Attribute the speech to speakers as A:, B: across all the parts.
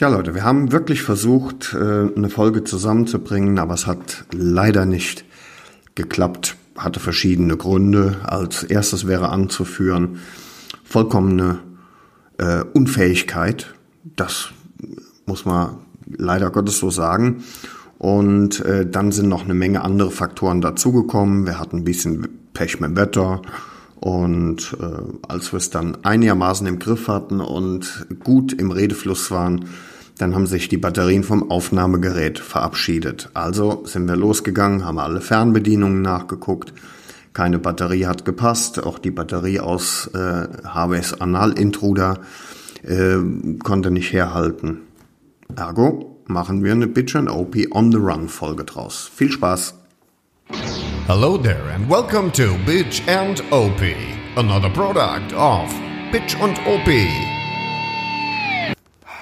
A: Tja Leute, wir haben wirklich versucht, äh, eine Folge zusammenzubringen, aber es hat leider nicht geklappt. Hatte verschiedene Gründe. Als erstes wäre anzuführen vollkommene äh, Unfähigkeit. Das muss man leider Gottes so sagen. Und äh, dann sind noch eine Menge andere Faktoren dazugekommen. Wir hatten ein bisschen Pech mit dem Wetter. Und äh, als wir es dann einigermaßen im Griff hatten und gut im Redefluss waren, dann haben sich die Batterien vom Aufnahmegerät verabschiedet. Also sind wir losgegangen, haben alle Fernbedienungen nachgeguckt. Keine Batterie hat gepasst. Auch die Batterie aus äh, HWS Anal Intruder äh, konnte nicht herhalten. Ergo machen wir eine Bitch and OP on the Run Folge draus. Viel Spaß!
B: Hello there and welcome to Bitch and OP, another product of Bitch und OP.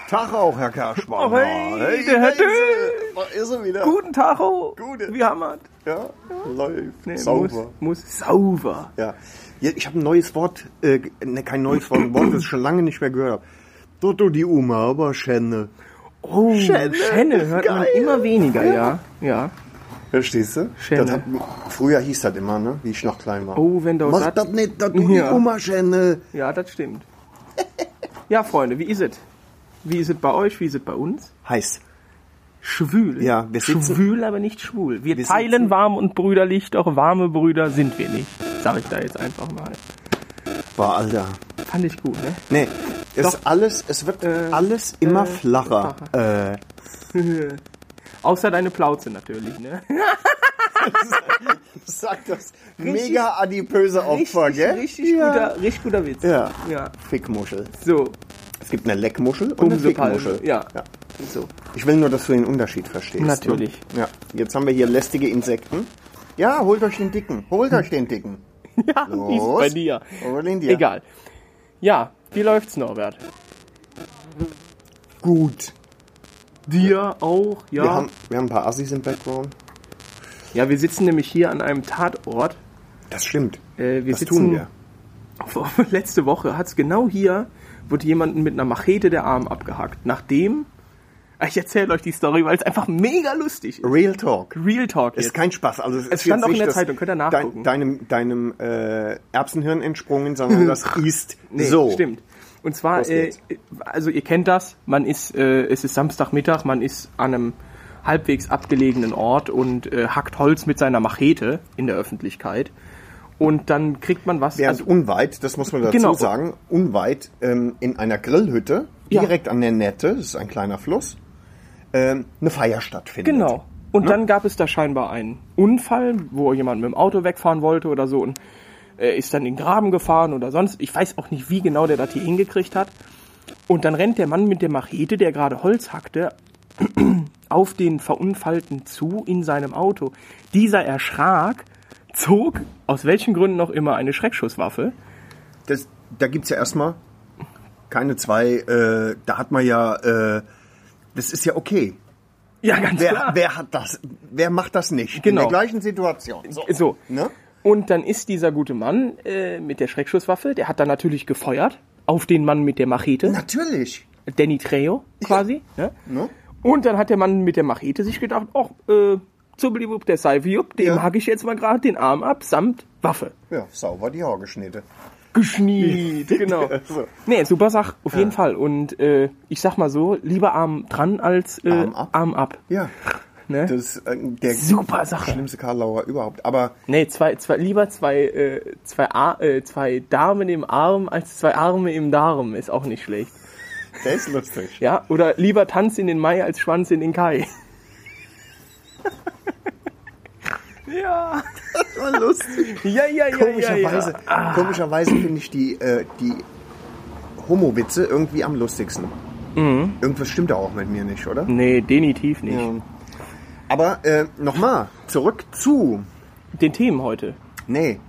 C: Tag auch, Herr Kerschmann.
D: Oh, hey, der Herr
C: er.
D: Dö.
C: Da ist er wieder.
D: Guten Tag, oh.
C: Gute.
D: Wie haben wir's?
C: Ja, läuft.
D: Nee,
C: Sauber.
D: Muss, muss sauber.
C: Ja. ich habe ein neues Wort, äh, ne, kein neues Wort, ein Wort, das ich schon lange nicht mehr gehört habe. Toto die Oma, aber Schenne.
D: Oh,
C: Schenne.
D: Schenne, hört man
C: Geil.
D: immer weniger, ja. Ja.
C: Verstehst du?
D: Schenne.
C: Das hat, früher hieß das immer, ne? Wie ich noch klein war.
D: Oh, wenn du
C: Mach
D: das-
C: das nicht, das du
D: Ja.
C: die Oma Schenne.
D: Ja, das stimmt. Ja, Freunde, wie ist es? Wie ist es bei euch? Wie ist es bei uns?
C: Heiß.
D: Schwül.
C: Ja, wir sitzen-
D: Schwül, aber nicht schwul. Wir,
C: Wir
D: teilen
C: sitzen-
D: warm und brüderlich, doch warme Brüder sind wir nicht. Sag ich da jetzt einfach mal.
C: War Alter.
D: Fand ich gut, ne?
C: Nee, es
D: Doch.
C: ist alles, es wird
D: Äh,
C: alles immer
D: äh,
C: flacher. Äh,
D: Außer deine Plauze natürlich, ne?
C: sag das mega adipöse Opfer,
D: richtig,
C: gell?
D: richtig,
C: ja.
D: guter, richtig guter Witz.
C: Ja.
D: ja.
C: Fickmuschel.
D: So,
C: Es gibt eine Leckmuschel und eine. Fickmuschel.
D: Ja.
C: ja.
D: so.
C: Ich will nur, dass du den Unterschied verstehst.
D: Natürlich.
C: Ne? Ja. Jetzt haben wir hier lästige Insekten. Ja, holt euch den Dicken. Holt euch den Dicken.
D: Ja, wie ist
C: Los.
D: bei dir?
C: Hol ihn dir.
D: Egal. Ja, wie läuft's, Norbert?
C: Gut.
D: Dir auch, ja.
C: Wir, haben, wir haben ein paar Assis im Background.
D: ja, wir sitzen nämlich hier an einem Tatort.
C: Das stimmt.
D: Äh, wir
C: das
D: sitzen,
C: tun wir.
D: Letzte Woche hat's genau hier, wurde jemanden mit einer Machete der Arm abgehackt. Nachdem, ich erzähle euch die Story, weil es einfach mega lustig ist.
C: Real Talk.
D: Real Talk
C: Ist
D: jetzt.
C: kein Spaß. Also es, ist
D: stand auch in der Zeitung, könnt ihr nachgucken.
C: Dein, deinem deinem äh, Erbsenhirn entsprungen, sondern das ist
D: Nee,
C: so.
D: stimmt. Und zwar, äh, also ihr kennt das, man ist, äh, es ist Samstagmittag, man ist an einem halbwegs abgelegenen Ort und äh, hackt Holz mit seiner Machete in der Öffentlichkeit. Und dann kriegt man was.
C: Während
D: also,
C: unweit, das muss man dazu
D: Genau.
C: sagen, unweit ähm, in einer Grillhütte,
D: Ja.
C: direkt an der Nette, das ist ein kleiner Fluss, ähm, eine Feier stattfindet.
D: genau. Und dann gab es da scheinbar einen Unfall, wo jemand mit dem Auto wegfahren wollte oder so und äh, ist dann in den Graben gefahren oder sonst. Ich weiß auch nicht, wie genau der das hier hingekriegt hat. Und dann rennt der Mann mit der Machete, der gerade Holz hackte, auf den Verunfallten zu in seinem Auto. Dieser erschrak, zog, aus welchen Gründen noch immer, eine Schreckschusswaffe.
C: Das, da gibt's ja erstmal keine zwei, äh, da hat man ja, äh, das ist ja okay.
D: Ja, ganz
C: Wer,
D: klar.
C: wer hat das, wer macht das nicht?
D: Genau.
C: In der gleichen Situation. So.
D: So.
C: Ne?
D: Und dann ist dieser gute Mann äh, mit der Schreckschusswaffe, der hat dann natürlich gefeuert auf den Mann mit der Machete.
C: Natürlich.
D: Danny Trejo quasi. Ne?
C: Ne?
D: Und dann hat der Mann mit der Machete sich gedacht, ach, äh, zubliwup, der Seifiup, dem
C: Ja.
D: hack ich jetzt mal gerade den Arm ab, samt Waffe.
C: Ja, sauber die Haargeschnitte.
D: Geschniet, genau.
C: So.
D: Nee, super Sach, auf jeden Fall. Und äh, ich sag mal so, lieber Arm dran als äh,
C: Arm ab.
D: Arm ab.
C: Ja.
D: Ne?
C: Das ist äh, der
D: Super Sache.
C: schlimmste Karlauer überhaupt. Aber
D: Nee, zwei, zwei, lieber zwei, äh, zwei, Ar äh, zwei Damen im Arm als zwei Arme im Darm ist auch nicht schlecht.
C: der ist lustig.
D: Ja, oder lieber Tanz in den Mai als Schwanz in den Kai. Ja.
C: Das war lustig.
D: Ja, ja, ja,
C: Komischerweise,
D: ja, ja.
C: komischerweise finde ich die, äh, die Homo-Witze irgendwie am lustigsten.
D: Mhm.
C: Irgendwas stimmt da auch mit mir nicht, oder?
D: Nee, definitiv nicht.
C: Ja. Aber äh, nochmal, zurück zu.
D: Den Themen heute.
C: Nee,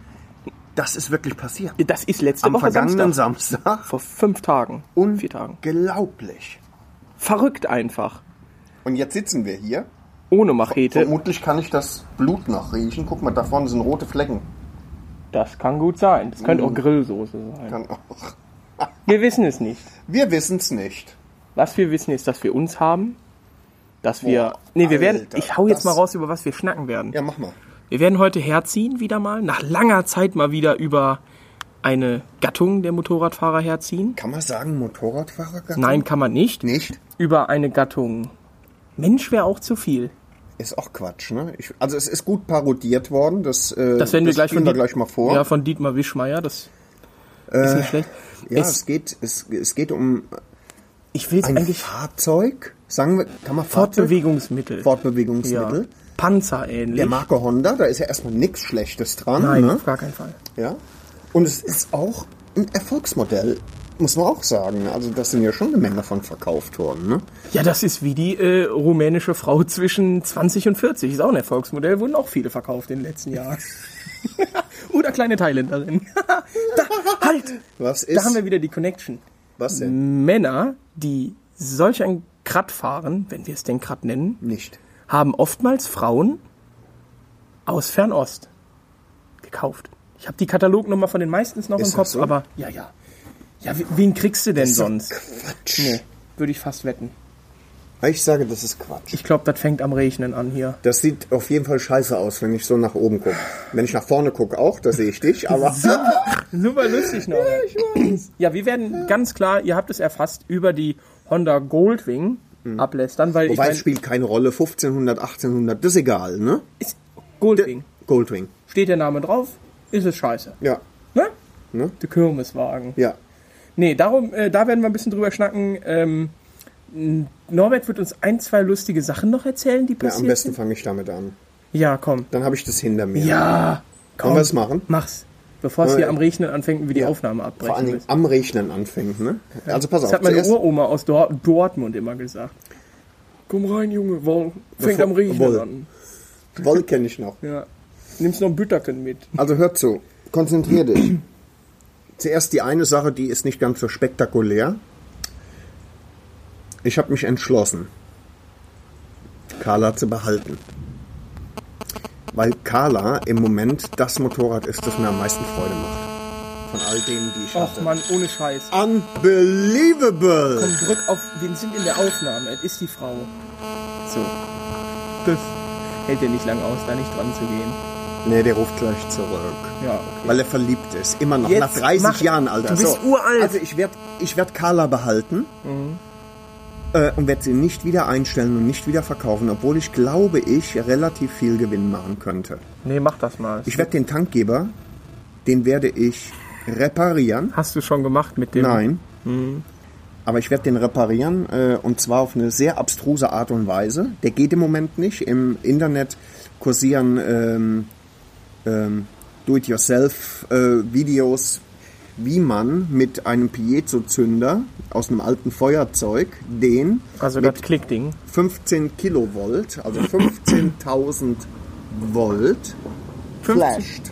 C: das ist wirklich passiert.
D: Das ist letzte
C: Am
D: Woche
C: vergangenen
D: Samstag.
C: Samstag.
D: Vor fünf Tagen.
C: Und
D: Vier Tagen.
C: Unglaublich.
D: Verrückt einfach.
C: Und jetzt sitzen wir hier.
D: Ohne Machete.
C: Vermutlich kann ich das Blut noch riechen. Guck mal, da vorne sind rote Flecken.
D: Das kann gut sein. Das könnte auch Grillsoße sein.
C: Kann auch.
D: Wir wissen es nicht.
C: Wir wissen es nicht.
D: Was wir wissen, ist, dass wir uns haben. Dass wir.
C: Boah,
D: nee, wir werden.
C: Alter,
D: Ich hau jetzt mal raus, über was wir schnacken werden.
C: Ja, mach mal.
D: Wir werden heute herziehen, wieder mal. Nach langer Zeit mal wieder über eine Gattung der Motorradfahrer herziehen.
C: Kann man sagen, Motorradfahrer?
D: Nein, kann man nicht.
C: Nicht?
D: Über eine Gattung. Mensch wäre auch zu viel.
C: Ist auch Quatsch, ne? Ich, also es ist gut parodiert worden. Das, äh,
D: Das werden wir gleich
C: spielen wir gleich mal vor.
D: Ja, von Dietmar Wischmeier. Das ist nicht schlecht.
C: Äh, Ja,
D: es,
C: es, geht, es, es geht um
D: ich will
C: ein
D: eigentlich
C: Fahrzeug. Sagen wir, kann man Fahrzeug?
D: Fortbewegungsmittel.
C: Fortbewegungsmittel.
D: Ja. Panzer ähnlich.
C: Der Marke Honda, da ist ja erstmal nichts Schlechtes dran.
D: Nein,
C: Ne?
D: auf gar keinen Fall.
C: Ja. Und es ist auch ein Erfolgsmodell, muss man auch sagen. Also das sind ja schon eine Menge von verkauft worden. Ne?
D: Ja, das ist wie die äh, rumänische Frau zwischen 20 und 40. Ist auch ein Erfolgsmodell, wurden auch viele verkauft in den letzten Jahren. Oder kleine Thailänderin. da, halt!
C: Was ist?
D: Da haben wir wieder die Connection.
C: was denn?
D: Männer, die solch ein Krat fahren, wenn wir es denn Krat nennen,
C: Nicht.
D: haben oftmals Frauen aus Fernost gekauft. Ich habe die Katalognummer von den meisten noch
C: Ist
D: im Kopf,
C: so?
D: aber ja, ja. Ja, we- wen kriegst du denn sonst?
C: Quatsch.
D: Nee, würde ich fast wetten.
C: Ich sage, das ist Quatsch.
D: Ich glaube, das fängt am Regnen an hier.
C: Das sieht auf jeden Fall scheiße aus, wenn ich so nach oben gucke. Wenn ich nach vorne gucke auch, da sehe ich dich, aber
D: Super lustig noch. Ja, wir werden ganz klar, ihr habt es erfasst, über die Honda Goldwing ablästern, weil
C: Mhm. wobei
D: ich
C: es
D: mein,
C: spielt keine Rolle. 1500, 1800, das ist egal, ne?
D: ist Goldwing.
C: Goldwing.
D: Steht der Name drauf, ist es scheiße.
C: Ja,
D: Ne?
C: Ne?
D: Der Kirmeswagen.
C: ja.
D: Nee, darum, äh, da werden wir ein bisschen drüber schnacken. Ähm, Norbert wird uns ein, zwei lustige Sachen noch erzählen, die
C: ja
D: passiert
C: am besten fange ich damit an.
D: Ja, komm.
C: Dann habe ich das hinter mir.
D: Ja, komm.
C: Wollen wir es machen?
D: Mach's. Bevor es
C: Ja,
D: hier
C: ja.
D: am Regnen anfängt und wir die Aufnahme
C: Vor allen
D: abbrechen
C: Dingen
D: müssen.
C: am Rechnen anfängt, ne? Also pass
D: Das
C: auf.
D: hat meine Uroma aus Dor Dortmund immer gesagt. Komm rein, Junge, warum fängt
C: Bevor-
D: am Regnen
C: Woll.
D: an?
C: Woll kenne ich noch.
D: Ja. Nimmst noch ein Bütterken mit.
C: Also hör zu, konzentrier dich. Zuerst die eine Sache, die ist nicht ganz so spektakulär. Ich habe mich entschlossen, Carla zu behalten. Weil Carla im Moment das Motorrad ist, das mir am meisten Freude macht. Von all denen, die ich
D: Och
C: hatte.
D: Mann, ohne Scheiß.
C: Unbelievable!
D: Komm, drück auf, wir sind in der Aufnahme. Es ist die Frau. So. Das hält ja nicht lang aus, da nicht dran zu gehen.
C: Nee, der ruft gleich zurück.
D: Ja, okay.
C: Weil er verliebt ist. Immer noch.
D: Jetzt
C: nach 30
D: mach-
C: Jahren, Alter.
D: Du bist uralt.
C: Also ich werde ich werd Carla behalten. Äh, und werde sie nicht wieder einstellen und nicht wieder verkaufen, obwohl ich glaube, ich relativ viel Gewinn machen könnte.
D: Nee, mach das mal.
C: Ich werde den Tankgeber, den werde ich reparieren.
D: Hast du schon gemacht mit dem?
C: Nein. Aber ich werde den reparieren äh, und zwar auf eine sehr abstruse Art und Weise. Der geht im Moment nicht. Im Internet kursieren ähm, ähm, Do-it-yourself-Videos, wie man mit einem Piezo-Zünder aus einem alten Feuerzeug den
D: Also das Klickding.
C: 15 Kilovolt, also 15.000 Volt, flasht.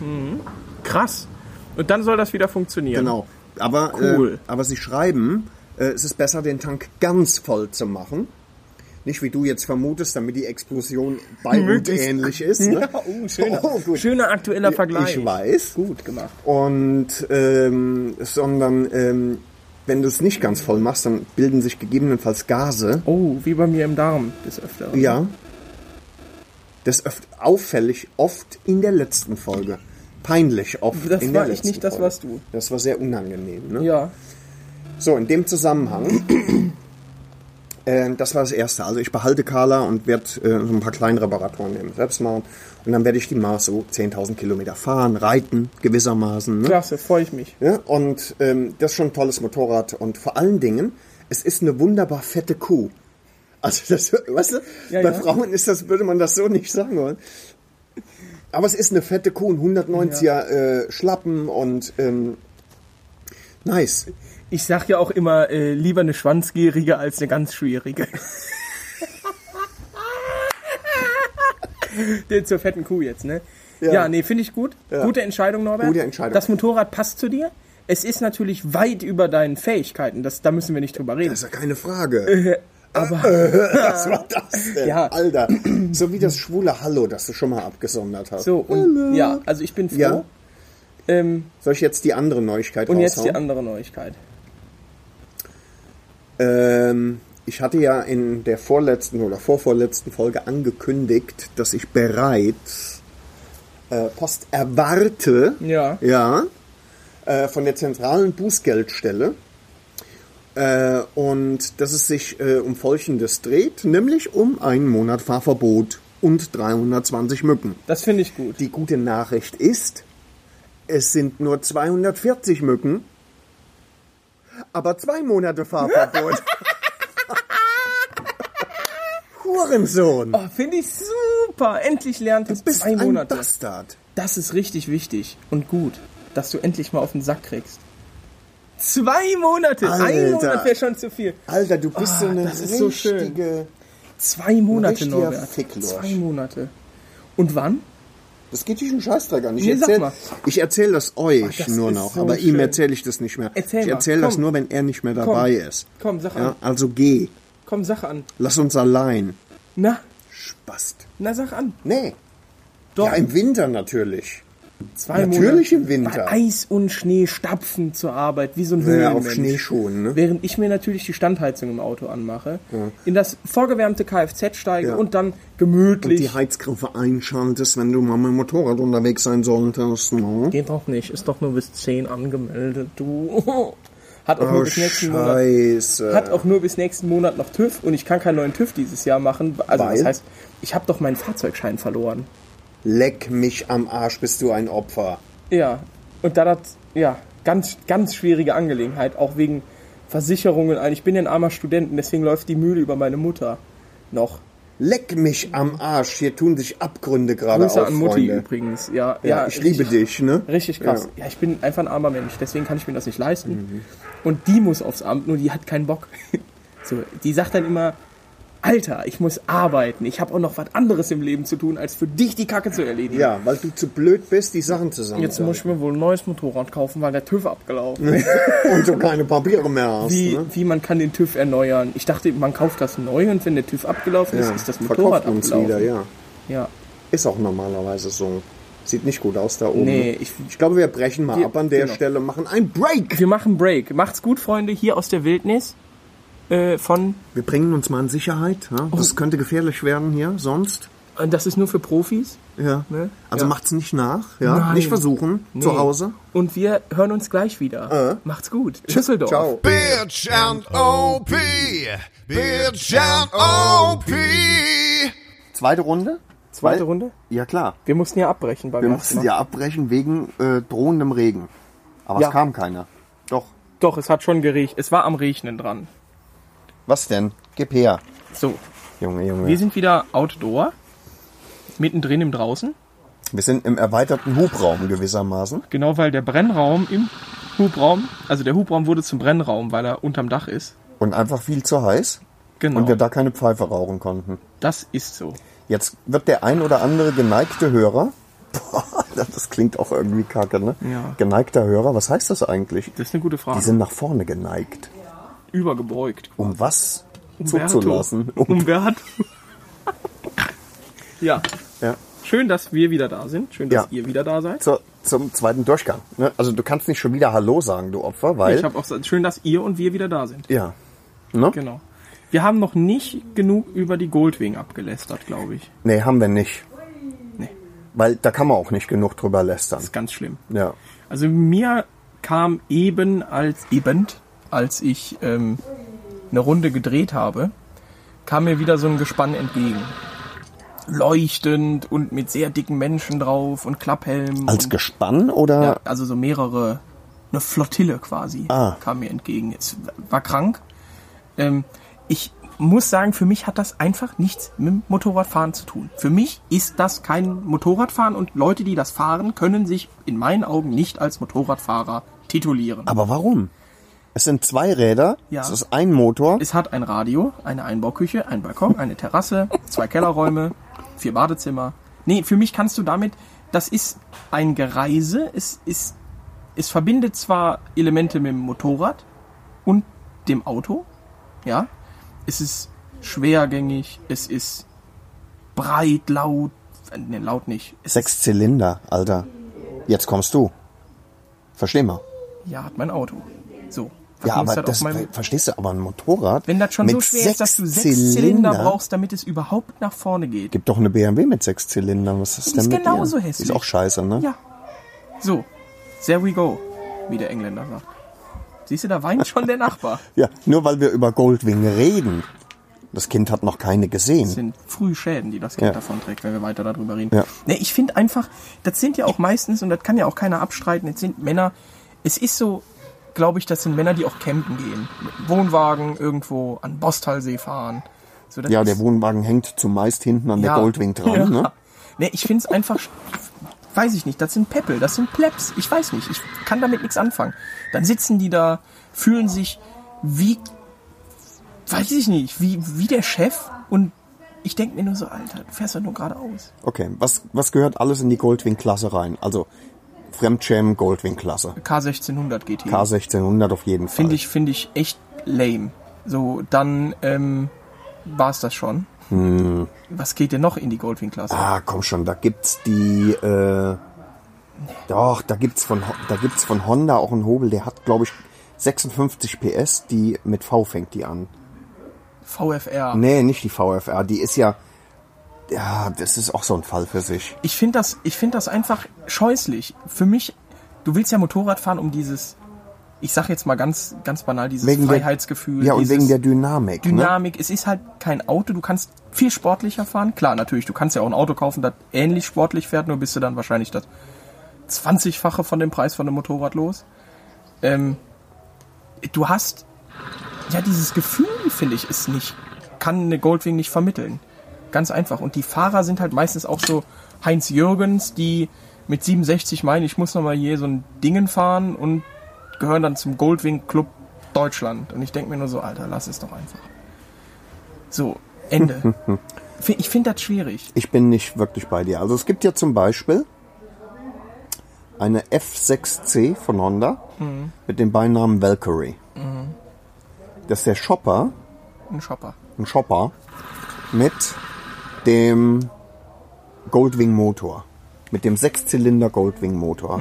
D: Krass. Und dann soll das wieder funktionieren.
C: Genau. Aber,
D: Cool.
C: äh, aber sie schreiben, äh, es ist besser, den Tank ganz voll zu machen. Nicht wie du jetzt vermutest, damit die Explosion ähnlich ist. Ne?
D: Ja, oh, schöner,
C: Oh,
D: schöner aktueller Vergleich.
C: Ich weiß.
D: Gut gemacht.
C: Und ähm, sondern ähm, wenn du es nicht ganz voll machst, dann bilden sich gegebenenfalls Gase.
D: Oh, wie bei mir im Darm des Öfteren.
C: Ja. Das öft, auffällig oft in der letzten Folge. Peinlich oft
D: Das
C: in
D: war
C: der
D: ich nicht, das
C: Folge.
D: warst du.
C: Das war sehr unangenehm. Ne?
D: Ja.
C: So, in dem Zusammenhang, äh, das war das Erste. Also ich behalte Carla und werde äh, so ein paar kleine Reparaturen nehmen, selbst machen. Und dann werde ich die mal so 10.000 Kilometer fahren, reiten, gewissermaßen. Ne?
D: Klasse, freue ich mich.
C: Ja, und ähm, das ist schon ein tolles Motorrad. Und vor allen Dingen, es ist eine wunderbar fette Kuh. Also das, weißt du,
D: Ja,
C: bei
D: ja.
C: Frauen ist das, würde man das so nicht sagen wollen. Aber es ist eine fette Kuh, ein 190er äh, Schlappen und ähm, nice.
D: Ich sag ja auch immer, äh, lieber eine schwanzgierige als eine ganz schwierige. Der zur fetten Kuh jetzt, ne? Ja,
C: Ja.
D: nee, finde ich gut.
C: Ja.
D: Gute Entscheidung, Norbert.
C: Gute Entscheidung.
D: Das Motorrad passt zu dir. Es ist natürlich weit über deinen Fähigkeiten. Das, da müssen wir nicht drüber reden.
C: Das ist ja keine Frage.
D: Aber
C: Was war das denn?
D: Ja.
C: Alter, so wie das schwule Hallo, das du schon mal abgesondert hast.
D: so, und ja, also ich bin froh.
C: Ja.
D: Ähm,
C: Soll ich jetzt die andere Neuigkeit
D: und jetzt die
C: raushauen?
D: andere Neuigkeit.
C: Ähm, Ich hatte ja in der vorletzten oder vorvorletzten Folge angekündigt, dass ich bereits äh, Post erwarte.
D: Ja.
C: Ja. Äh, von der zentralen Bußgeldstelle. Äh, und dass es sich äh, um Folgendes dreht, nämlich um einen Monat Fahrverbot und 320 Mücken.
D: Das finde ich gut.
C: Die gute Nachricht ist, es sind nur 240 Mücken, aber zwei Monate Fahrverbot. Hurensohn.
D: Oh, finde ich super. Endlich lernt es zwei
C: ein
D: Monate.
C: Bastard.
D: Das ist richtig wichtig und gut, dass du endlich mal auf den Sack kriegst. Zwei Monate. Ein
C: Alter.
D: Monat wäre schon zu viel.
C: Alter, du bist
D: Ah,
C: so eine
D: das ist so schön.
C: richtige...
D: Zwei Monate, Norbert. Zwei Monate. Und wann?
C: Das geht dich einen Scheißdreck an. Ich
D: Nee,
C: erzähle erzähl das euch
D: Ach, das
C: nur noch,
D: so
C: aber ihm
D: schön.
C: erzähle ich das nicht mehr.
D: Erzähl
C: ich erzähle das
D: komm.
C: nur, wenn er nicht mehr dabei ist.
D: Komm, sag
C: Ja,
D: an.
C: also geh.
D: Komm, sag an.
C: Lass uns allein.
D: Na,
C: Spast.
D: na, sag an.
C: Nee.
D: Doch.
C: Ja, im Winter natürlich.
D: Zwei
C: natürlich
D: Monate.
C: im Winter.
D: Bei Eis und Schnee stapfen zur Arbeit, wie so ein
C: Ja,
D: Höhlenmensch.
C: auf Schneeschuhen, ne?
D: Während ich mir natürlich die Standheizung im Auto anmache, in das vorgewärmte Kfz steige
C: Ja.
D: und dann
C: Und
D: gemütlich.
C: die Heizgriffe einschaltest, wenn du mal mit dem Motorrad unterwegs sein solltest. Ne?
D: Geht doch nicht, ist doch nur bis 10 angemeldet, du. Hat auch
C: Oh,
D: nur bis nächsten Monat. Hat auch nur bis nächsten Monat noch TÜV und ich kann keinen neuen TÜV dieses Jahr machen. Also
C: Weil?
D: das heißt, ich habe doch meinen Fahrzeugschein verloren.
C: Leck mich am Arsch, bist du ein Opfer.
D: Ja. Und da das, ja, ganz, ganz schwierige Angelegenheit, auch wegen Versicherungen. Ich bin ja ein armer Student und deswegen läuft die Mühle über meine Mutter noch.
C: Leck mich am Arsch. Hier tun sich Abgründe gerade auf,
D: an Mutti
C: Freunde.
D: übrigens. Ja,
C: Ja, ich liebe
D: richtig-
C: dich, ne?
D: Richtig krass. Ja. ich bin einfach ein armer Mensch, deswegen kann ich mir das nicht leisten. Und die muss aufs Amt, nur die hat keinen Bock. so, die sagt dann immer, Alter, ich muss arbeiten, ich habe auch noch was anderes im Leben zu tun, als für dich die Kacke zu erledigen.
C: Ja, weil du zu blöd bist, die Sachen zusammen
D: Jetzt muss ich mir wohl ein neues Motorrad kaufen, weil der TÜV abgelaufen ist.
C: Und du keine Papiere mehr hast.
D: Wie,
C: ne?
D: wie man kann den TÜV erneuern. Ich dachte, man kauft das neu und wenn der TÜV abgelaufen ist,
C: Ja,
D: ist das Motorrad
C: verkauft uns
D: abgelaufen.
C: wieder, ja.
D: ja.
C: Ist auch normalerweise so. Sieht nicht gut aus da oben.
D: Nee, ich-
C: ich glaube, wir brechen mal
D: Wir-
C: ab an der
D: genau.
C: Stelle, machen ein Break.
D: Wir machen Break. Macht's gut, Freunde, hier aus der Wildnis äh, von
C: Wir bringen uns mal in Sicherheit. Ja?
D: Oh.
C: Das könnte gefährlich werden hier, sonst.
D: Und das ist nur für Profis.
C: Ja.
D: Ne?
C: Also
D: Ja.
C: macht's nicht nach. Ja?
D: Nein.
C: Nicht versuchen, zu
D: Nee.
C: Hause.
D: Und wir hören uns gleich wieder. Macht's gut. Tschüsseldorf.
C: Ciao.
B: Bitch and OP. Bitch and OP.
C: Zweite Runde?
D: Zweite
C: Weil-
D: Runde?
C: Ja, klar.
D: Wir mussten ja abbrechen beim
C: Wir mussten ja abbrechen wegen äh, drohendem Regen. Aber
D: Ja.
C: es kam keiner. Doch.
D: Doch, es hat schon geregnet. Es war am Regnen dran.
C: Was denn? Gib her.
D: So,
C: Junge, Junge.
D: wir sind wieder outdoor. Mittendrin im Draußen.
C: Wir sind im erweiterten Hubraum gewissermaßen.
D: Genau, weil der Brennraum im Hubraum, also der Hubraum wurde zum Brennraum, weil er unterm Dach ist.
C: Und einfach viel zu heiß.
D: Genau.
C: Und wir da keine Pfeife rauchen konnten.
D: das ist so.
C: Jetzt wird der ein oder andere geneigte Hörer. Boah, das klingt auch irgendwie kacke, ne?
D: Ja.
C: Geneigter Hörer, was heißt das eigentlich?
D: Das ist eine gute Frage.
C: Die sind nach vorne geneigt.
D: Übergebeugt.
C: Um was zuzulassen? Um,
D: Umberto. ja,
C: ja.
D: schön, dass wir wieder da sind. Schön, dass
C: Ja.
D: ihr wieder da seid.
C: Zur, zum zweiten Durchgang. Ne? Also du kannst nicht schon wieder Hallo sagen, du Opfer, weil...
D: Ich habe auch gesagt, schön, dass ihr und wir wieder da sind.
C: ja. Ne?
D: Genau. Wir haben noch nicht genug über die Goldwing abgelästert, glaube ich.
C: Nee, haben wir nicht.
D: Nee.
C: Weil da kann man auch nicht genug drüber lästern.
D: Das ist ganz schlimm.
C: Ja.
D: Also mir kam eben als eben, als ich ähm, eine Runde gedreht habe, kam mir wieder so ein Gespann entgegen. Leuchtend und mit sehr dicken Menschen drauf und Klapphelm.
C: Als
D: und,
C: Gespann oder...
D: ja, also so mehrere, eine Flottille quasi
C: Ah.
D: kam mir entgegen. Es war krank. Ähm, ich muss sagen, für mich hat das einfach nichts mit dem Motorradfahren zu tun. Für mich ist das kein Motorradfahren und Leute, die das fahren, können sich in meinen Augen nicht als Motorradfahrer titulieren.
C: Aber warum? Es sind zwei Räder,
D: Ja.
C: es ist ein Motor.
D: Es hat ein Radio, eine Einbauküche, ein Balkon, eine Terrasse, zwei Kellerräume, vier Badezimmer. Nee, für mich kannst du damit, das ist ein Gereise, es ist, es verbindet zwar Elemente mit dem Motorrad und dem Auto, ja, es ist schwergängig, es ist breit, laut, nee, laut nicht, es
C: Sechs Zylinder, Alter. Jetzt kommst du. Versteh mal.
D: Ja, hat mein Auto.
C: Ja, aber
D: halt
C: das,
D: meinem-
C: verstehst du, aber ein Motorrad
D: Wenn das schon
C: mit
D: so schwer ist, dass du
C: sechs
D: Zylinder
C: Zylinder-
D: brauchst, damit es überhaupt nach vorne geht.
C: Gibt doch eine BMW mit sechs Zylindern. Was ist denn
D: ist
C: mit
D: genauso
C: dir?
D: hässlich.
C: Ist auch scheiße, ne?
D: Ja. So, there we go, wie der Engländer sagt. Siehst du, da weint schon der Nachbar.
C: Ja, nur weil wir über Goldwing reden. Das Kind hat noch keine gesehen.
D: Das sind Frühschäden, die das Kind
C: Ja.
D: davon trägt, wenn wir weiter darüber reden.
C: Ja.
D: Ne, ich finde einfach, das sind ja auch meistens, und das kann ja auch keiner abstreiten, das sind Männer, es ist so, glaube ich, das sind Männer, die auch campen gehen. Mit Wohnwagen irgendwo an Bostalsee fahren. So,
C: Ja, der Wohnwagen hängt zumeist hinten an der Goldwing dran.
D: Ja.
C: Ne?
D: Ne, ich finde es einfach, weiß ich nicht, das sind Peppel, das sind Plebs. Ich weiß nicht, ich kann damit nichts anfangen. Dann sitzen die da, fühlen sich wie, weiß ich nicht, wie, wie der Chef und ich denke mir nur so, Alter, du fährst ja nur geradeaus.
C: Okay, was, was gehört alles in die Goldwing-Klasse rein? Also Fremdschämen, Goldwing-Klasse.
D: K1600 GT.
C: K1600 auf jeden Fall.
D: Finde ich, finde ich echt lame. So, dann ähm, war es das schon. Was geht denn noch in die Goldwing-Klasse?
C: Ah, komm schon, da gibt's die, äh, doch, da gibt's von, da gibt's von Honda auch einen Hobel, der hat, glaube ich, 56 PS, die mit V fängt die an.
D: VFR.
C: Nee, nicht die VFR, die ist ja, ja, das ist auch so ein Fall für sich.
D: ich finde das, ich finde das einfach scheußlich. Für mich, du willst ja Motorrad fahren, um dieses, ich sag jetzt mal ganz, ganz banal, dieses
C: Wegen der-
D: Freiheitsgefühl.
C: Ja, und wegen der Dynamik. Ne?
D: Dynamik. Es ist halt kein Auto, du kannst viel sportlicher fahren. Klar, natürlich, du kannst ja auch ein Auto kaufen, das ähnlich sportlich fährt, nur bist du dann wahrscheinlich das 20-fache von dem Preis von einem Motorrad los. Ähm, du hast, ja, dieses Gefühl, finde ich, ist nicht, kann eine Goldwing nicht vermitteln. Ganz einfach. Und die Fahrer sind halt meistens auch so Heinz Jürgens, die mit 67 meinen, ich muss nochmal hier so ein Dingen fahren und gehören dann zum Goldwing Club Deutschland. Und ich denke mir nur so, Alter, lass es doch einfach. So, Ende. Ich finde das schwierig.
C: Ich bin nicht wirklich bei dir. Also es gibt ja zum Beispiel eine F6C von Honda
D: Mhm.
C: mit dem Beinamen Valkyrie. Das ist der Shopper,
D: Ein Shopper.
C: ein Shopper mit dem Goldwing Motor. Mit dem Sechszylinder Goldwing Motor.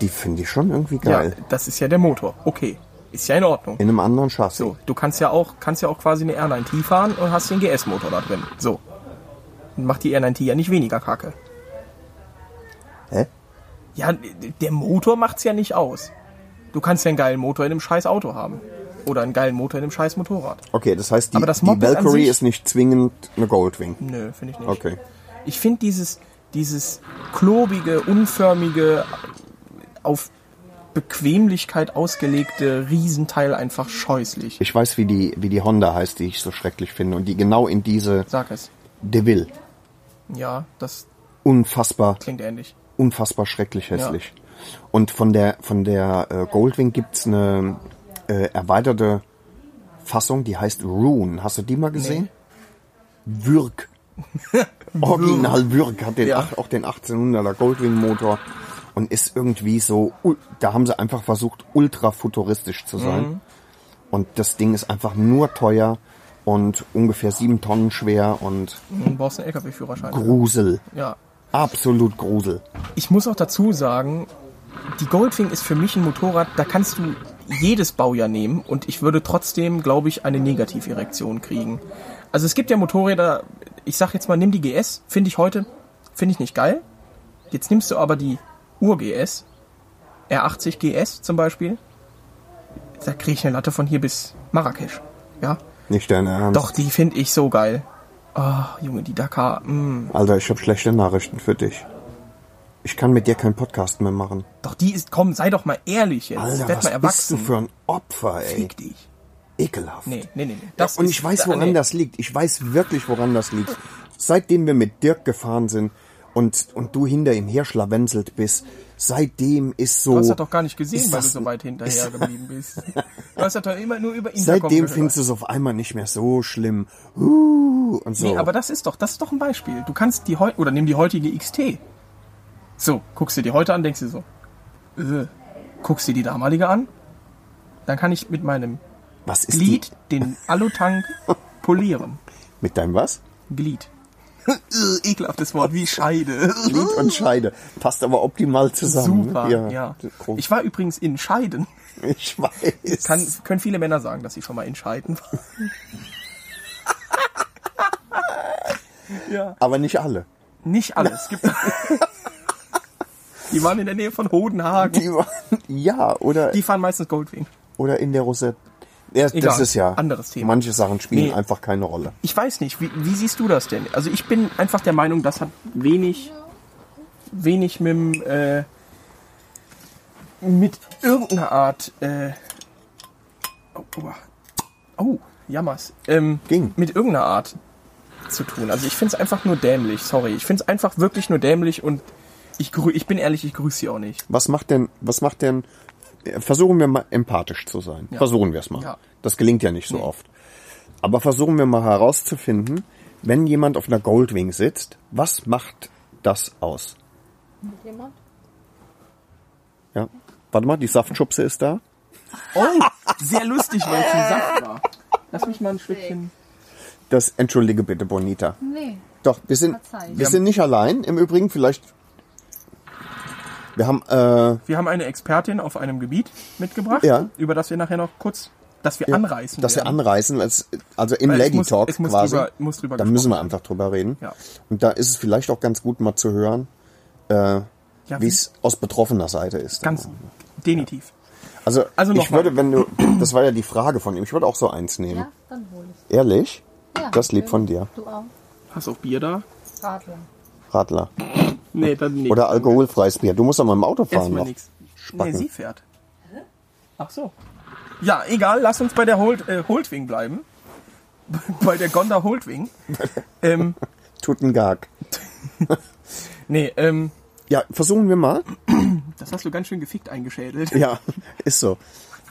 C: Die finde ich schon irgendwie geil.
D: Ja, das ist ja der Motor. Okay. Ist ja in Ordnung.
C: In einem anderen Chassis.
D: So, du kannst ja auch, kannst ja auch quasi eine R9T fahren und hast den GS-Motor da drin. So. Macht die R9T ja nicht weniger kacke.
C: Hä?
D: Ja, der Motor macht's ja nicht aus. Du kannst ja einen geilen Motor in einem scheiß Auto haben. Oder einen geilen Motor in einem scheiß Motorrad.
C: Okay, das heißt, die,
D: Aber das
C: die
D: Moped
C: Valkyrie
D: sich-
C: ist nicht zwingend eine Goldwing.
D: Nö, finde ich nicht.
C: Okay.
D: Ich finde dieses, dieses klobige, unförmige, auf Bequemlichkeit ausgelegte Riesenteil einfach scheußlich.
C: Ich weiß, wie die, wie die Honda heißt, die ich so schrecklich finde. Und die genau in diese
D: Sag es.
C: DeVille.
D: Ja, das
C: Unfassbar,
D: klingt ähnlich.
C: unfassbar schrecklich hässlich. Und von der, von der äh, Goldwing gibt's eine äh, erweiterte Fassung, die heißt Rune. Hast du die mal gesehen? Würg. Original Würg hat den,
D: Ja.
C: auch den 1800er Goldwing Motor und ist irgendwie so, da haben sie einfach versucht, ultra futuristisch zu sein.
D: Mhm.
C: Und das Ding ist einfach nur teuer und ungefähr sieben Tonnen schwer und
D: Du brauchst einen LKW-Führerschein.
C: Grusel.
D: Ja.
C: Absolut Grusel.
D: Ich muss auch dazu sagen, die Goldwing ist für mich ein Motorrad, da kannst du jedes Baujahr nehmen und ich würde trotzdem, glaube ich, eine Negativerektion kriegen. Also es gibt ja Motorräder, ich sag jetzt mal, nimm die GS, finde ich heute, finde ich nicht geil. Jetzt nimmst du aber die Ur-GS, R80 GS zum Beispiel, da kriege ich eine Latte von hier bis Marrakesch. Ja,
C: Nicht dein Ernst.
D: doch, die finde ich so geil. Ah, Junge, die Dakar, mm.
C: Alter, ich habe schlechte Nachrichten für dich. Ich kann mit dir keinen Podcast mehr machen.
D: Doch, die ist, komm, sei doch mal ehrlich jetzt.
C: Alter,
D: Werd
C: was
D: mal
C: bist du
D: erwachsen.
C: für ein Opfer, ey.
D: Fick dich.
C: Ekelhaft.
D: Nee, nee, nee. nee.
C: Ja,
D: Das
C: und ich weiß,
D: da-
C: woran
D: nee.
C: das liegt. Ich weiß wirklich, woran das liegt. Seitdem wir mit Dirk gefahren sind und, und du hinter ihm herschlawenzelt bist, seitdem ist so...
D: Du hast das doch gar nicht gesehen, weil du
C: das-
D: so weit hinterher geblieben bist. Du hast das doch immer nur über Intercom
C: Seitdem findest du es auf einmal nicht mehr so schlimm. Uh, und so.
D: Nee, aber das ist doch, das ist doch ein Beispiel. Du kannst die heute, oder nimm die heutige XT. So, guckst dir die heute an, denkst dir so, äh, guckst dir die damalige an, dann kann ich mit meinem
C: was ist
D: Glied den Alutank polieren.
C: Die, mit deinem was?
D: Glied. Ekelhaftes Wort, wie Scheide.
C: Glied und Scheide. Passt aber optimal zusammen.
D: Super, ja.
C: groß.
D: Ich war übrigens in Scheiden.
C: ich weiß.
D: Kann, können viele Männer sagen, dass sie schon mal in Scheiden waren. ja.
C: aber nicht alle.
D: Nicht alles. Es gibt Die waren in der Nähe von Hodenhagen.
C: Die waren, ja, oder,
D: Die fahren meistens Goldwing.
C: oder in der Rosette. Ja, das
D: Egal,
C: ist ja.
D: anderes Thema.
C: Manche Sachen spielen
D: Nee.
C: einfach keine Rolle.
D: Ich weiß nicht, wie, wie siehst du das denn? Also ich bin einfach der Meinung, das hat wenig, wenig mit, dem, äh, mit irgendeiner Art, äh, oh, oh, oh jammers, ähm,
C: Ging.
D: mit irgendeiner Art zu tun. Also ich finde es einfach nur dämlich, sorry. Ich finde es einfach wirklich nur dämlich und ich, grü ich bin ehrlich, ich grüße sie auch nicht.
C: Was macht denn, was macht denn, äh, versuchen wir mal empathisch zu sein. Versuchen wir es mal.
D: Ja.
C: Das gelingt ja nicht so oft. Aber versuchen wir mal herauszufinden, wenn jemand auf einer Goldwing sitzt, was macht das aus?
E: Jemand?
C: Ja. Warte mal, die Saftschubse ist da.
D: Oh, sehr lustig, weil es ein Saft war. Lass mich mal ein Stückchen...
C: Das, entschuldige bitte, Bonita.
E: Nee.
C: Doch, wir sind,
E: Verzeih.
C: wir sind nicht allein. Im Übrigen vielleicht, wir haben, äh,
D: Wir haben eine Expertin auf einem Gebiet mitgebracht,
C: Ja.
D: über das wir nachher noch kurz, dass wir anreißen
C: dass wir
D: werden.
C: anreißen, als, also im
D: Weil es
C: Lady
D: muss-
C: Talk
D: es muss
C: quasi.
D: drüber- muss drüber
C: da müssen wir einfach drüber reden.
D: Ja.
C: Und da ist es vielleicht auch ganz gut mal zu hören,
D: ja,
C: wie es aus betroffener Seite ist.
D: ganz definitiv.
C: Also,
D: Also
C: ich würde, wenn du, das war ja die Frage von ihm, ich würde auch so eins nehmen.
E: Ja, dann hol ich.
C: Ehrlich?
E: Ja,
C: Das lieb von dir.
E: Du auch.
D: Hast du auch Bier da?
E: Radler.
C: Radler.
D: Nee, dann nicht.
C: Oder alkoholfreies Bier. Du musst doch mal im Auto fahren
D: Erstmal nichts. Nee, sie fährt. Ach so. Ja, egal, lass uns bei der Holt, äh, Holdwing bleiben. bei der Gonda Holdwing. ähm,
C: Tut ein Gag.
D: nee, ähm,
C: Ja, versuchen wir mal.
D: das hast du ganz schön gefickt eingeschädelt.
C: Ja, ist so.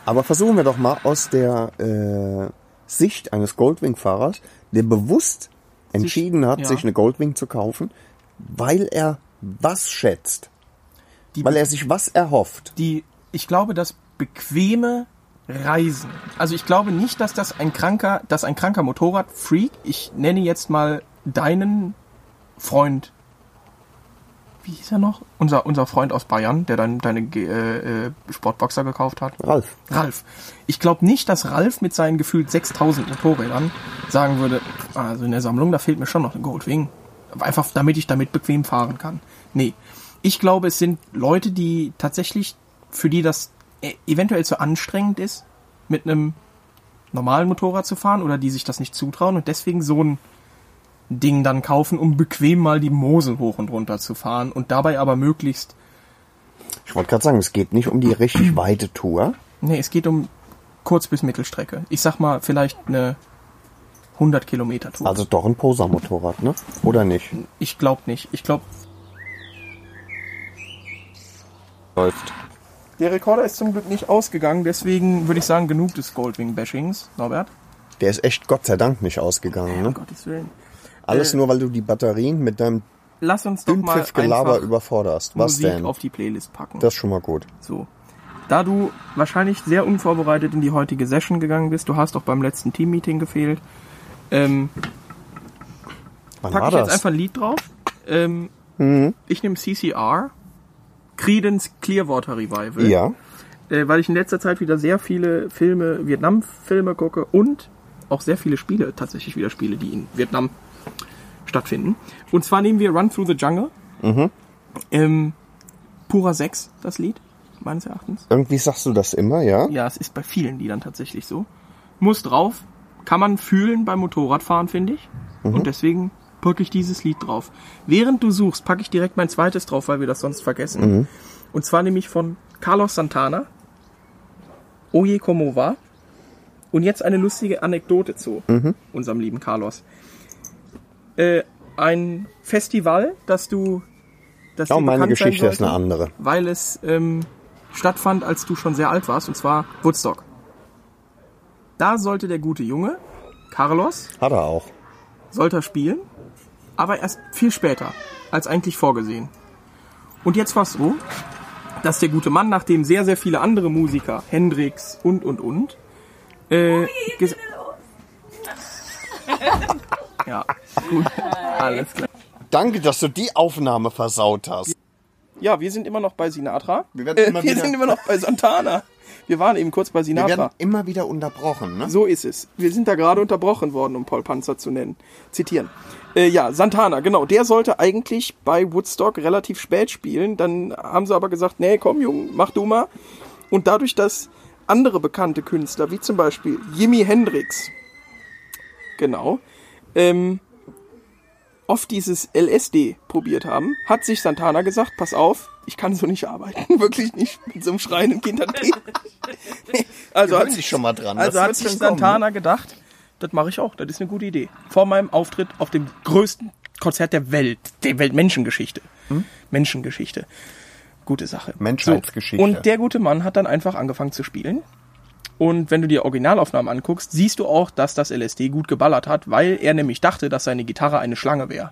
C: Aber versuchen wir doch mal aus der äh, Sicht eines Goldwing-Fahrers, der bewusst entschieden hat,
D: ja.
C: sich eine Goldwing zu kaufen, weil er was schätzt,
D: Die,
C: weil er sich was erhofft.
D: die, ich glaube, das bequeme Reisen. Also ich glaube nicht, dass das ein kranker, dass ein kranker Motorradfreak, ich nenne jetzt mal deinen Freund, wie hieß er noch? Unser, unser Freund aus Bayern, der dann deine äh, äh, Sportboxer gekauft hat.
C: Ralf,
D: Ralf. Ich glaube nicht, dass Ralf mit seinen gefühlt 6000 Motorrädern sagen würde, also in der Sammlung, da fehlt mir schon noch eine Goldwing. Einfach damit ich damit bequem fahren kann. Nee. Ich glaube, es sind Leute, die tatsächlich, für die das e- eventuell zu anstrengend ist, mit einem normalen Motorrad zu fahren oder die sich das nicht zutrauen und deswegen so ein Ding dann kaufen, um bequem mal die Mosel hoch und runter zu fahren und dabei aber möglichst,
C: ich wollte gerade sagen, es geht nicht um die richtig weite Tour.
D: nee, es geht um Kurz- bis Mittelstrecke. Ich sag mal, vielleicht eine 100 Kilometer Tour.
C: Also doch ein Poser-Motorrad, ne? Oder nicht?
D: ich glaube nicht. Ich glaube,
C: Läuft.
D: der Rekorder ist zum Glück nicht ausgegangen, deswegen würde ich sagen, genug des Goldwing-Bashings, Norbert.
C: Der ist echt Gott sei Dank nicht ausgegangen,
D: Um
C: ne?
D: Gottes Willen.
C: Alles
D: Äh,
C: nur, weil du die Batterien mit deinem
D: Lass uns doch mal einfach
C: überforderst. Was
D: Musik
C: denn?
D: auf die Playlist packen.
C: Das ist schon mal gut.
D: So. Da du wahrscheinlich sehr unvorbereitet in die heutige Session gegangen bist, du hast auch beim letzten Teammeeting gefehlt, ähm,
C: Wann
D: packe ich jetzt
C: das?
D: einfach ein Lied drauf. Ähm, Ich nehme CCR, Credence Clearwater Revival,
C: ja.
D: äh, weil ich in letzter Zeit wieder sehr viele Filme, Vietnam-Filme gucke und auch sehr viele Spiele tatsächlich wieder Spiele, die in Vietnam stattfinden. Und zwar nehmen wir Run Through the Jungle. Ähm, Pura 6, das Lied, meines Erachtens.
C: Irgendwie sagst du das immer, ja?
D: Ja, es ist bei vielen Liedern tatsächlich so. Muss drauf. Kann man fühlen beim Motorradfahren, finde ich. Und deswegen packe ich dieses Lied drauf. Während du suchst, packe ich direkt mein zweites drauf, weil wir das sonst vergessen. Und zwar nämlich von Carlos Santana. Oye como va. Und jetzt eine lustige Anekdote zu unserem lieben Carlos. Äh, ein Festival, das du das
C: Ja, meine Geschichte ist eine
D: sollte
C: andere.
D: weil es ähm, stattfand, als du schon sehr alt warst, und zwar Woodstock. Da sollte der gute Junge, Carlos,
C: Hat er auch.
D: sollte er spielen, aber erst viel später, als eigentlich vorgesehen. Und jetzt war es so, dass der gute Mann, nachdem sehr, sehr viele andere Musiker, Hendrix und, und, und, äh, ges- ja, gut. Alles klar.
A: Danke, dass du die Aufnahme versaut hast.
D: Ja, wir sind immer noch bei Sinatra.
A: Wir werden immer
D: wir
A: wieder-
D: sind immer noch bei Santana. Wir waren eben kurz bei
A: Wir
D: Sinatra.
A: werden immer wieder unterbrochen, ne?
D: So ist es. Wir sind da gerade unterbrochen worden, um Paul Panzer zu nennen. Zitieren. Äh, ja, Santana, genau. Der sollte eigentlich bei Woodstock relativ spät spielen. Dann haben sie aber gesagt, nee, komm, Jung, mach du mal. Und dadurch, dass andere bekannte Künstler, wie zum Beispiel Jimi Hendrix, genau, ähm, oft dieses LSD probiert haben, hat sich Santana gesagt, pass auf, ich kann so nicht arbeiten. Wirklich nicht mit so einem schreienden Kindertee. also hat
A: dich schon mal dran,
D: Also
A: das
D: hat sich
A: kommen,
D: Santana gedacht, das mache ich auch, das ist eine gute Idee. Vor meinem Auftritt auf dem größten Konzert der Welt, der Weltmenschengeschichte. Menschengeschichte. Gute Sache.
A: Menschheitsgeschichte.
D: So. Und der gute Mann hat dann einfach angefangen zu spielen. Und wenn du dir Originalaufnahmen anguckst, siehst du auch, dass das LSD gut geballert hat, weil er nämlich dachte, dass seine Gitarre eine Schlange wäre.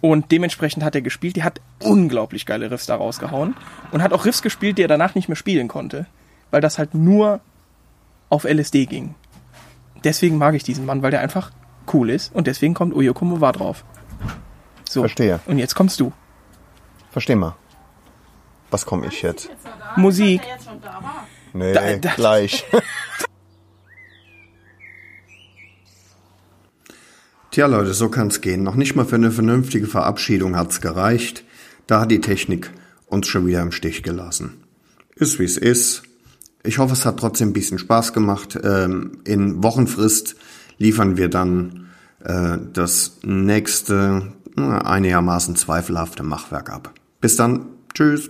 D: Und dementsprechend hat er gespielt. Der hat unglaublich geile Riffs da rausgehauen. Und hat auch Riffs gespielt, die er danach nicht mehr spielen konnte. Weil das halt nur auf LSD ging. Deswegen mag ich diesen Mann, weil der einfach cool ist. Und deswegen kommt Uyoko Mowa drauf. So.
A: Verstehe.
D: Und jetzt kommst du.
A: Versteh mal. Was komme ich jetzt?
D: Musik.
A: Nee,
D: Da- da-
A: gleich.
C: Tja, Leute, so kann's gehen. Noch nicht mal für eine vernünftige Verabschiedung hat's gereicht. Da hat die Technik uns schon wieder im Stich gelassen. Ist wie's ist. Ich hoffe, es hat trotzdem ein bisschen Spaß gemacht. Ähm, in Wochenfrist liefern wir dann äh, das nächste, einigermaßen zweifelhafte Machwerk ab. Bis dann. Tschüss.